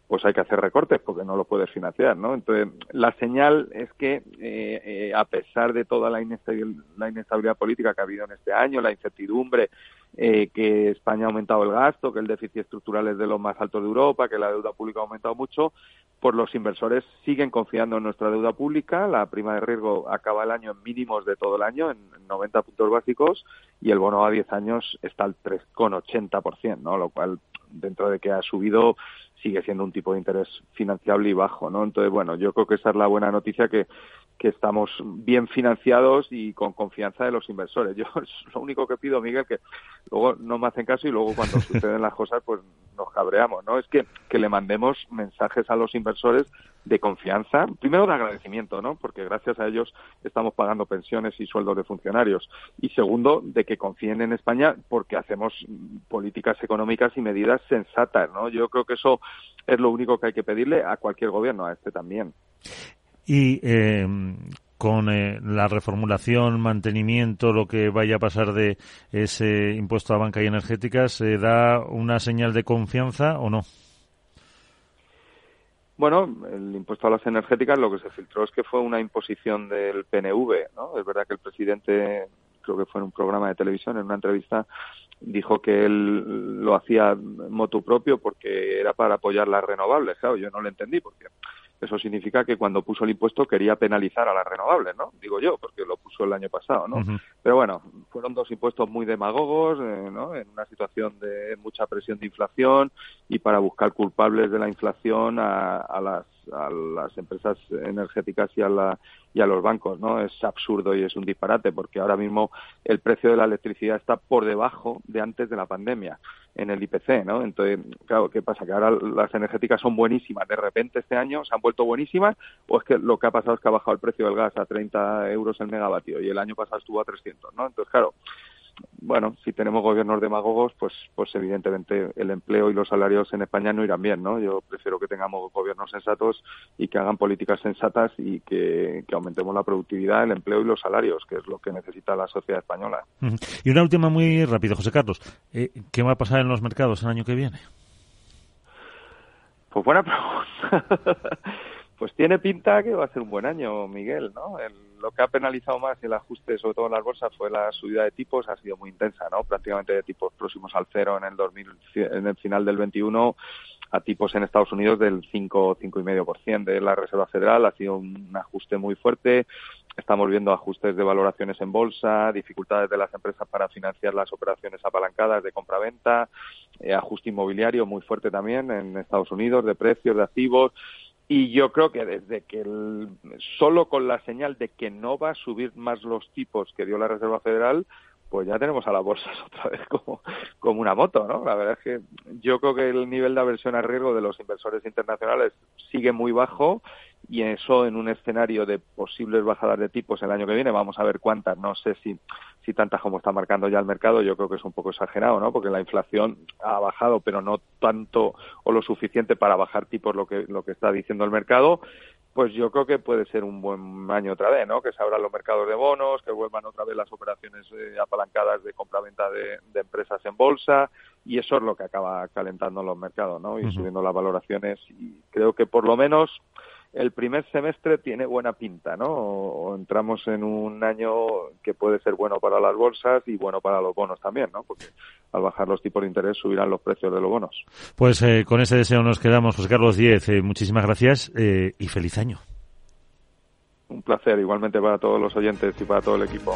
S6: pues hay que hacer recortes porque no lo puedes financiar. ¿no? Entonces, la señal es que, eh, eh, a pesar de toda la la inestabilidad política que ha habido en este año, la incertidumbre, eh, que España ha aumentado el gasto, que el déficit estructural es de los más altos de Europa, que la deuda pública ha aumentado mucho, pues los inversores siguen confiando en nuestra deuda pública. La prima de riesgo acaba el año en mínimos de todo el año, en 90 puntos básicos, y el bono a 10 años está al 3,80%, ¿no? Lo cual, dentro de que ha subido, sigue siendo un tipo de interés financiable y bajo, ¿no? Entonces, bueno, yo creo que esa es la buena noticia que que estamos bien financiados y con confianza de los inversores. *laughs* Yo lo único que pido, Miguel, que luego no me hacen caso y luego cuando *laughs* suceden las cosas, pues nos cabreamos, ¿no? Es que, que le mandemos mensajes a los inversores de confianza, primero de agradecimiento, ¿no? Porque gracias a ellos estamos pagando pensiones y sueldos de funcionarios. Y segundo, de que confíen en España porque hacemos políticas económicas y medidas sensatas, ¿no? Yo creo que eso es lo único que hay que pedirle a cualquier gobierno, a este también
S5: y eh, con eh, la reformulación, mantenimiento, lo que vaya a pasar de ese impuesto a banca y energética, ¿se da una señal de confianza o no?
S6: Bueno, el impuesto a las energéticas lo que se filtró es que fue una imposición del PNV, ¿no? Es verdad que el presidente, creo que fue en un programa de televisión, en una entrevista, dijo que él lo hacía motu propio porque era para apoyar las renovables. Claro, yo no lo entendí porque eso significa que cuando puso el impuesto quería penalizar a las renovables, ¿no? Digo yo, porque lo puso el año pasado, ¿no? Pero bueno, fueron dos impuestos muy demagogos, eh, ¿no? En una situación de mucha presión de inflación y para buscar culpables de la inflación a las a las empresas energéticas y a, la, y a los bancos, ¿no? Es absurdo y es un disparate porque ahora mismo el precio de la electricidad está por debajo de antes de la pandemia en el IPC, ¿no? Entonces, claro, ¿qué pasa? Que ahora las energéticas son buenísimas, de repente este año se han vuelto buenísimas o es que lo que ha pasado es que ha bajado el precio del gas a 30 euros el megavatio y el año pasado estuvo a 300, ¿no? Entonces, claro, bueno, si tenemos gobiernos demagogos, pues, pues evidentemente el empleo y los salarios en España no irán bien, ¿no? Yo prefiero que tengamos gobiernos sensatos y que hagan políticas sensatas y que, aumentemos la productividad, el empleo y los salarios, que es lo que necesita la sociedad española.
S5: Y una última muy rápido, José Carlos. Eh, ¿Qué va a pasar en los mercados el año que viene?
S6: Pues buena pregunta. *laughs* pues tiene pinta que va a ser un buen año, Miguel, ¿no? lo que ha penalizado más el ajuste, sobre todo en las bolsas, fue la subida de tipos, ha sido muy intensa, ¿no? Prácticamente de tipos próximos al cero en el 2000, en el final del 21 a tipos en Estados Unidos del 5, 5,5% de la Reserva Federal. Ha sido un ajuste muy fuerte. Estamos viendo ajustes de valoraciones en bolsa, dificultades de las empresas para financiar las operaciones apalancadas de compra-venta, eh, ajuste inmobiliario muy fuerte también en Estados Unidos de precios de activos. Y yo creo que desde que el, solo con la señal de que no va a subir más los tipos que dio la Reserva Federal, pues ya tenemos a la bolsa *laughs* otra vez como, como una moto, ¿no? La verdad es que yo creo que el nivel de aversión a riesgo de los inversores internacionales sigue muy bajo y eso en un escenario de posibles bajadas de tipos el año que viene, vamos a ver cuántas, no sé si, si tantas como está marcando ya el mercado, yo creo que es un poco exagerado, ¿no? Porque la inflación ha bajado, pero no tanto o lo suficiente para bajar tipos lo que, lo que está diciendo el mercado, pues yo creo que puede ser un buen año otra vez, ¿no? Que se abran los mercados de bonos, que vuelvan otra vez las operaciones eh, apalancadas de compra-venta de, de, empresas en bolsa y eso es lo que acaba calentando los mercados, ¿no? Y subiendo las valoraciones y creo que por lo menos el primer semestre tiene buena pinta, ¿no? O, entramos en un año que puede ser bueno para las bolsas y bueno para los bonos también, ¿no? Porque al bajar los tipos de interés subirán los precios de los bonos.
S5: Pues eh, con ese deseo nos quedamos. José Carlos Diez, eh, muchísimas gracias eh, y feliz año.
S6: Un placer, igualmente para todos los oyentes y para todo el equipo.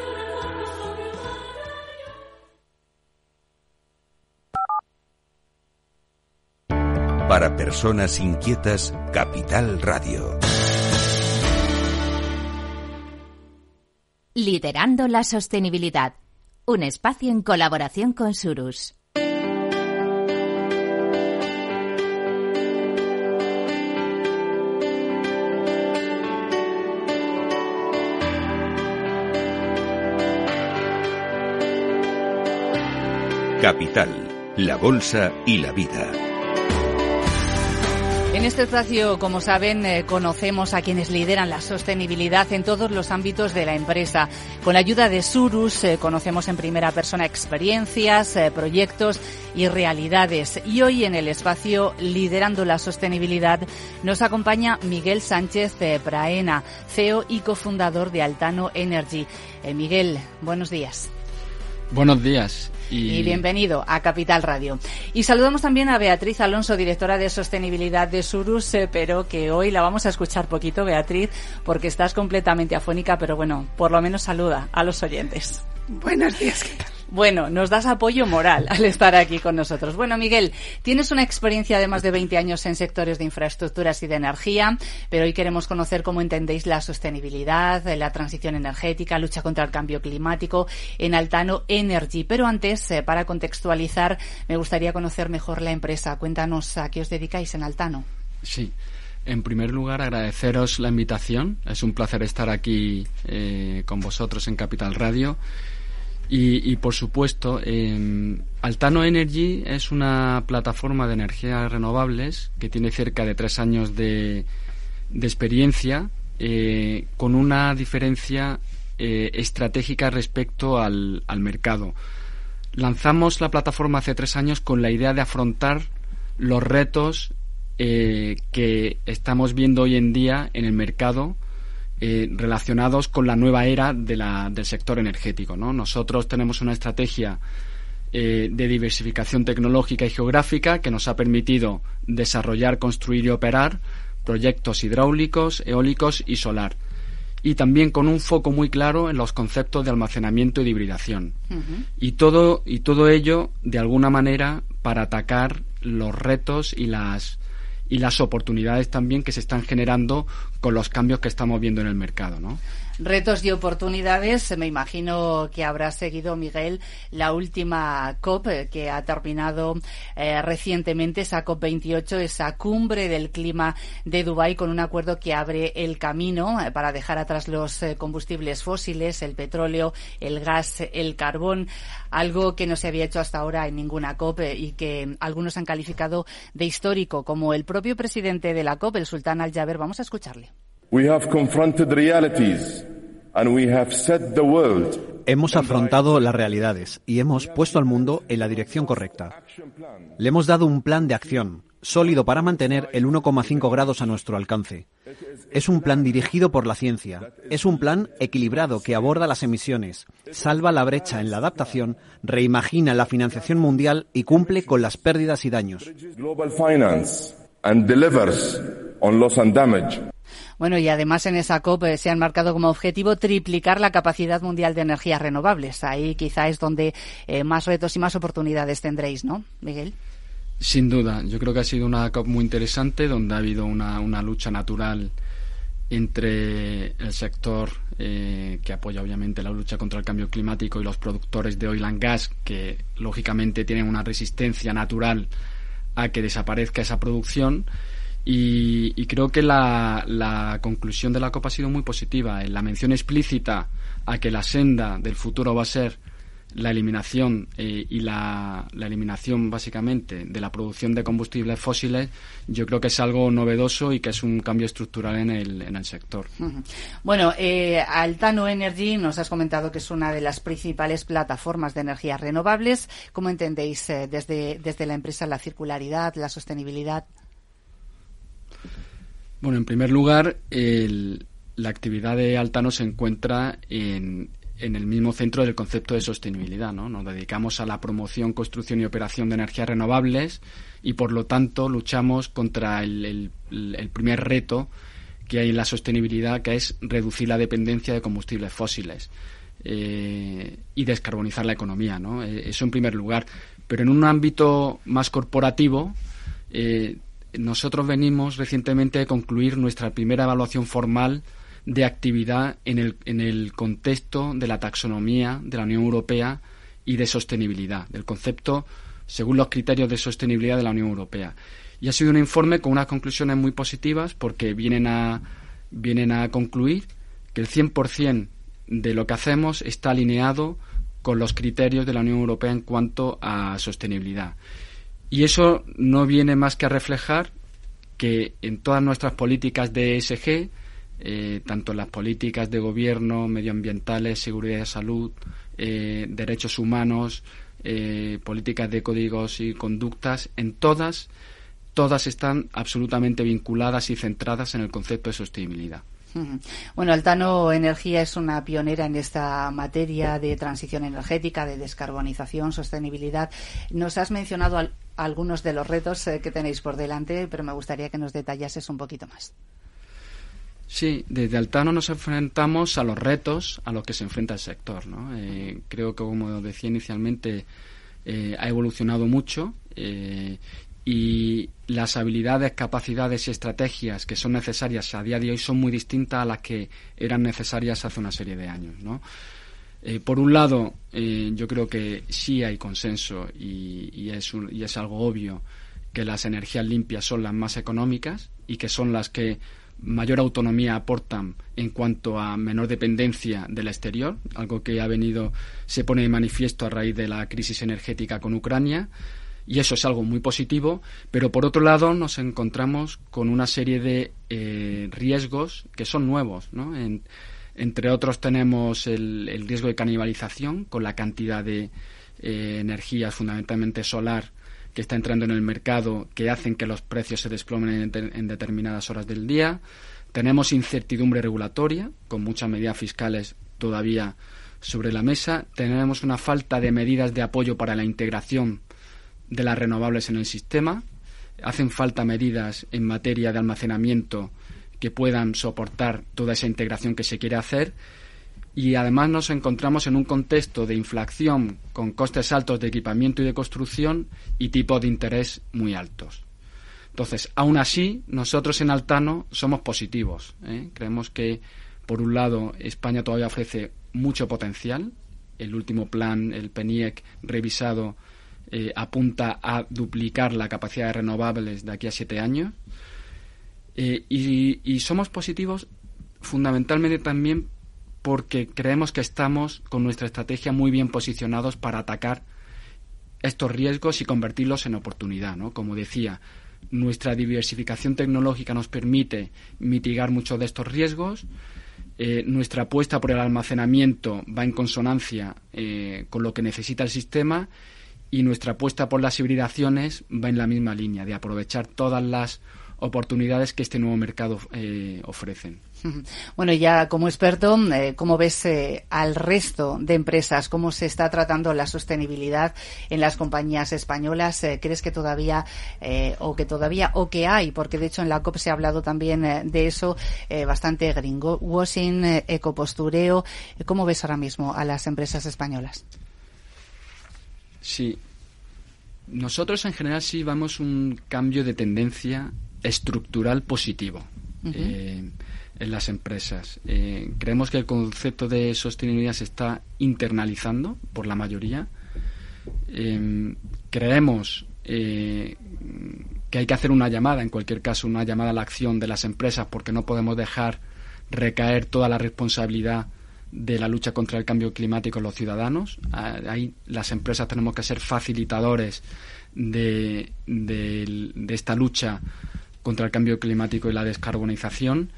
S9: Para personas inquietas, Capital Radio.
S12: Liderando la sostenibilidad. Un espacio en colaboración con Surus.
S9: Capital, la Bolsa y la Vida.
S13: En este espacio, como saben, eh, conocemos a quienes lideran la sostenibilidad en todos los ámbitos de la empresa. Con la ayuda de Surus eh, conocemos en primera persona experiencias, eh, proyectos y realidades. Y hoy en el espacio Liderando la Sostenibilidad nos acompaña Miguel Sánchez Praena, CEO y cofundador de Altano Energy. Miguel, buenos días.
S14: Buenos días.
S13: Y... bienvenido a Capital Radio. Y saludamos también a Beatriz Alonso, directora de sostenibilidad de Surus, pero que hoy la vamos a escuchar poquito, Beatriz, porque estás completamente afónica, pero bueno, por lo menos saluda a los oyentes.
S15: Buenos días, ¿qué tal?
S13: Bueno, nos das apoyo moral al estar aquí con nosotros. Bueno, Miguel, tienes una experiencia de más de 20 años en sectores de infraestructuras y de energía, pero hoy queremos conocer cómo entendéis la sostenibilidad, la transición energética, lucha contra el cambio climático en Altano Energy. Pero antes, eh, para contextualizar, me gustaría conocer mejor la empresa. Cuéntanos a qué os dedicáis en Altano.
S14: Sí. En primer lugar, agradeceros la invitación. Es un placer estar aquí eh, con vosotros en Capital Radio. Y, por supuesto, Altano Energy es una plataforma de energías renovables que tiene cerca de tres años de, experiencia, eh, con una diferencia eh, estratégica respecto al, mercado. Lanzamos la plataforma hace tres años con la idea de afrontar los retos eh, que estamos viendo hoy en día en el mercado eh, relacionados con la nueva era de la, del sector energético. ¿no? Nosotros tenemos una estrategia eh, de diversificación tecnológica y geográfica que nos ha permitido desarrollar, construir y operar proyectos hidráulicos, eólicos y solar. Y también con un foco muy claro en los conceptos de almacenamiento y de hibridación. y, todo, y todo ello, de alguna manera, para atacar los retos y las y las oportunidades también que se están generando con los cambios que estamos viendo en el mercado, ¿no?
S13: Retos y oportunidades. Me imagino que habrá seguido, Miguel, la última COP eh, que ha terminado eh, recientemente, esa COP28, esa cumbre del clima de Dubái, con un acuerdo que abre el camino eh, para dejar atrás los combustibles fósiles, el petróleo, el gas, el carbón, algo que no se había hecho hasta ahora en ninguna COP y que algunos han calificado de histórico, como el propio presidente de la COP, el sultán Al-Jaber. Vamos a escucharle.
S15: Hemos afrontado las realidades y hemos puesto al mundo en la dirección correcta. Le hemos dado un plan de acción sólido para mantener el 1,5 grados a nuestro alcance. Es un plan dirigido por la ciencia. Es un plan equilibrado que aborda las emisiones, salva la brecha en la adaptación, reimagina la financiación mundial y cumple con las pérdidas y daños.
S13: Bueno, y además en esa COP eh, se han marcado como objetivo triplicar la capacidad mundial de energías renovables. Ahí quizá es donde eh, más retos y más oportunidades tendréis, ¿no, Miguel?
S14: Sin duda, yo creo que ha sido una COP muy interesante donde ha habido una, lucha natural entre el sector eh, que apoya obviamente la lucha contra el cambio climático y los productores de oil and gas que lógicamente tienen una resistencia natural a que desaparezca esa producción y, creo que la, conclusión de la COP ha sido muy positiva. La mención explícita a que la senda del futuro va a ser la eliminación eh, y la, la, eliminación básicamente de la producción de combustibles fósiles, yo creo que es algo novedoso y que es un cambio estructural en el, en el sector.
S13: Bueno, eh, Altano Energy nos has comentado que es una de las principales plataformas de energías renovables. ¿Cómo entendéis eh, desde, desde la empresa la circularidad, la sostenibilidad?
S14: Bueno, en primer lugar, la actividad de Altano se encuentra en, el mismo centro del concepto de sostenibilidad. ¿no? Nos dedicamos a la promoción, construcción y operación de energías renovables y, por lo tanto, luchamos contra el, primer reto que hay en la sostenibilidad, que es reducir la dependencia de combustibles fósiles eh, y descarbonizar la economía. ¿no? Eh, eso en primer lugar. Pero en un ámbito más corporativo, eh, nosotros venimos recientemente a concluir nuestra primera evaluación formal de actividad en el, en el contexto de la taxonomía de la Unión Europea y de sostenibilidad, del concepto según los criterios de sostenibilidad de la Unión Europea. Y ha sido un informe con unas conclusiones muy positivas porque vienen a, vienen a concluir que el 100% de lo que hacemos está alineado con los criterios de la Unión Europea en cuanto a sostenibilidad. Y eso no viene más que a reflejar que en todas nuestras políticas de ESG, eh, tanto las políticas de gobierno, medioambientales, seguridad de salud, eh, derechos humanos, eh, políticas de códigos y conductas, en todas, todas están absolutamente vinculadas y centradas en el concepto de sostenibilidad.
S13: Bueno, Altano Energía es una pionera en esta materia de transición energética, de descarbonización, sostenibilidad. Nos has mencionado algunos de los retos eh, que tenéis por delante, pero me gustaría que nos detallases un poquito más.
S14: Sí, desde Altano nos enfrentamos a los retos a los que se enfrenta el sector. ¿no? Eh, creo que, como decía inicialmente, eh, ha evolucionado mucho y las habilidades, capacidades y estrategias que son necesarias a día de hoy son muy distintas a las que eran necesarias hace una serie de años. ¿no? Eh, por un lado, eh, yo creo que sí hay consenso y, es y es algo obvio que las energías limpias son las más económicas y que son las que mayor autonomía aportan en cuanto a menor dependencia del exterior, algo que ha venido, se pone de manifiesto a raíz de la crisis energética con Ucrania y eso es algo muy positivo, pero por otro lado nos encontramos con una serie de eh, riesgos que son nuevos. Entre otros tenemos el, riesgo de canibalización con la cantidad de eh, energía fundamentalmente solar que está entrando en el mercado que hacen que los precios se desplomen en determinadas horas del día. Tenemos incertidumbre regulatoria con muchas medidas fiscales todavía sobre la mesa. Tenemos una falta de medidas de apoyo para la integración de las renovables en el sistema. Hacen falta medidas en materia de almacenamiento que puedan soportar toda esa integración que se quiere hacer. Y además nos encontramos en un contexto de inflación con costes altos de equipamiento y de construcción y tipos de interés muy altos. Entonces, aún así, nosotros en Altano somos positivos. ¿eh? Creemos que Por un lado, España todavía ofrece mucho potencial. El último plan, el PENIEC revisado, eh, apunta a duplicar la capacidad de renovables de aquí a siete años. Eh, y, somos positivos fundamentalmente también porque creemos que estamos con nuestra estrategia muy bien posicionados para atacar estos riesgos y convertirlos en oportunidad, ¿no? Como decía, nuestra diversificación tecnológica nos permite mitigar muchos de estos riesgos. Eh, nuestra apuesta por el almacenamiento va en consonancia eh, con lo que necesita el sistema y nuestra apuesta por las hibridaciones va en la misma línea, de aprovechar todas las oportunidades que este nuevo mercado eh, ofrecen. *laughs*
S13: Bueno, ya como experto, eh, ¿cómo ves eh, al resto de empresas? ¿Cómo se está tratando la sostenibilidad en las compañías españolas? Eh, ¿Crees que todavía, o que todavía, o que hay? Porque de hecho en la COP se ha hablado también de eso, bastante greenwashing, ecopostureo. ¿Cómo ves ahora mismo a las empresas españolas?
S14: Sí. Nosotros en general sí vamos un cambio de tendencia estructural positivo en las empresas. Eh, creemos que el concepto de sostenibilidad se está internalizando por la mayoría. Em, creemos eh, que hay que hacer una llamada, en cualquier caso, una llamada a la acción de las empresas, porque no podemos dejar recaer toda la responsabilidad de la lucha contra el cambio climático en los ciudadanos. Ah, ahí las empresas tenemos que ser facilitadores de, de esta lucha contra el cambio climático y la descarbonización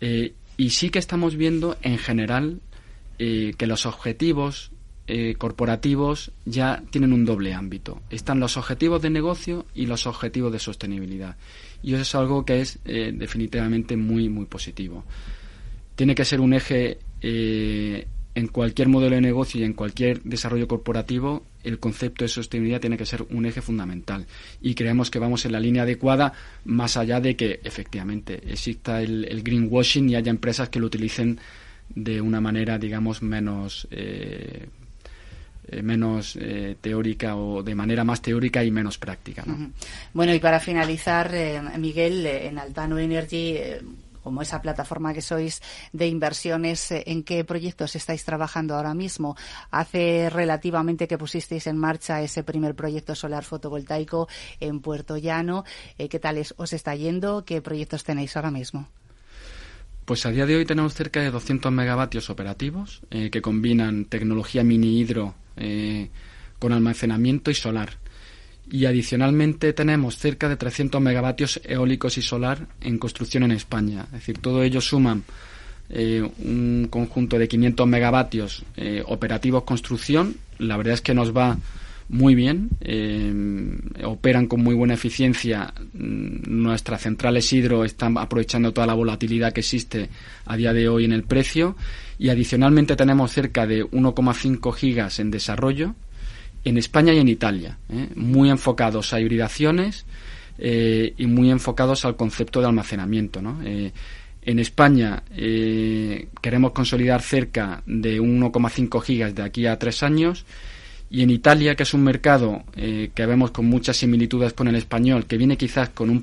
S14: eh, y sí que estamos viendo en general eh, que los objetivos eh, corporativos ya tienen un doble ámbito. Están los objetivos de negocio y los objetivos de sostenibilidad. Y eso es algo que es definitivamente muy, muy positivo. Tiene que ser un eje en cualquier modelo de negocio y en cualquier desarrollo corporativo, el concepto de sostenibilidad tiene que ser un eje fundamental. Y creemos que vamos en la línea adecuada, más allá de que efectivamente exista el, greenwashing y haya empresas que lo utilicen de una manera, digamos, menos. Eh, eh, menos eh, teórica o de manera más teórica y menos práctica.
S13: Bueno, y para finalizar, Miguel, en Altano Energy como esa plataforma que sois de inversiones, eh, ¿en qué proyectos estáis trabajando ahora mismo? Hace relativamente que pusisteis en marcha ese primer proyecto solar fotovoltaico en Puerto Llano. Eh, ¿Qué tal os está yendo? ¿Qué proyectos tenéis ahora mismo?
S14: Pues a día de hoy tenemos cerca de 200 megavatios operativos eh, que combinan tecnología mini hidro con almacenamiento y solar y adicionalmente tenemos cerca de 300 megavatios eólicos y solar en construcción en España. Es decir, todo ello suman eh, un conjunto de 500 megavatios eh, operativos construcción. La verdad es que nos va muy bien, eh, operan con muy buena eficiencia. Mm, nuestras centrales hidro están aprovechando toda la volatilidad que existe a día de hoy en el precio y adicionalmente tenemos cerca de 1,5 gigas en desarrollo en España y en Italia, ¿eh? muy enfocados a hibridaciones eh, y muy enfocados al concepto de almacenamiento. Eh, en España queremos consolidar cerca de 1,5 gigas de aquí a tres años y en Italia, que es un mercado que vemos con muchas similitudes con el español, que viene quizás con un,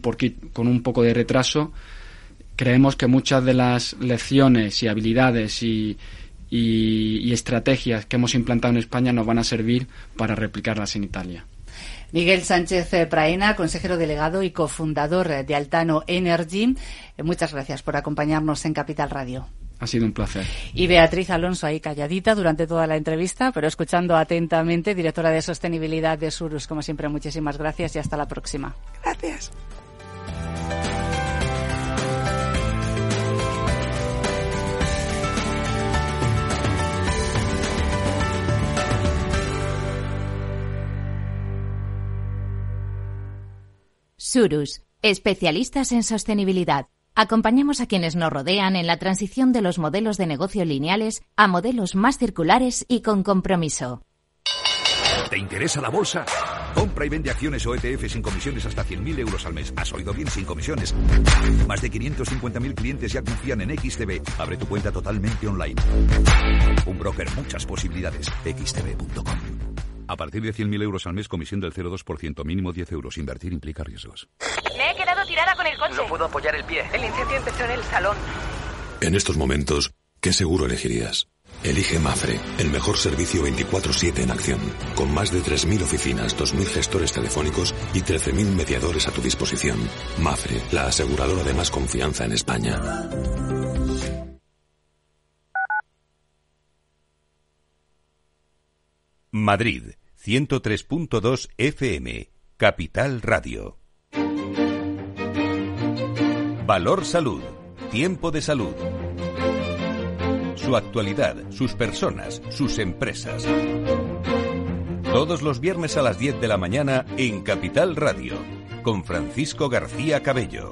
S14: con un poco de retraso, creemos que muchas de las lecciones y habilidades y, y, estrategias que hemos implantado en España nos van a servir para replicarlas en Italia.
S13: Miguel Sánchez eh, Praena, consejero delegado y cofundador eh, de Altano Energy. Eh, muchas gracias por acompañarnos en Capital Radio.
S14: Ha sido un placer.
S13: Y Beatriz Alonso ahí calladita durante toda la entrevista, pero escuchando atentamente, directora de sostenibilidad de Surus. Como siempre, muchísimas gracias y hasta la próxima.
S1: Gracias.
S12: Surus, especialistas en sostenibilidad. Acompañamos a quienes nos rodean en la transición de los modelos de negocio lineales a modelos más circulares y con compromiso.
S16: ¿Te interesa la bolsa? Compra y vende acciones o ETF sin comisiones hasta 100.000 euros al mes. ¿Has oído bien? Sin comisiones. Más de 550.000 clientes ya confían en XTB. Abre tu cuenta totalmente online. Un broker, muchas posibilidades. xtb.com. A partir de 100.000 euros al mes, comisión del 0,2%, mínimo 10 euros. Invertir implica riesgos.
S17: Me he quedado tirada con el coche.
S18: No puedo apoyar el pie.
S17: El incendio empezó en el salón. En estos momentos, ¿qué seguro elegirías? Elige Mafre, el mejor servicio 24/7 en acción, con más de 3.000 oficinas, 2.000 gestores telefónicos y 13.000 mediadores a tu disposición. Mafre, la aseguradora de más confianza en España.
S9: Madrid, 103.2 FM, Capital Radio. Valor Salud, tiempo de salud su actualidad, sus personas, sus empresas. Todos los viernes a las 10 de la mañana en Capital Radio, con Francisco García Cabello.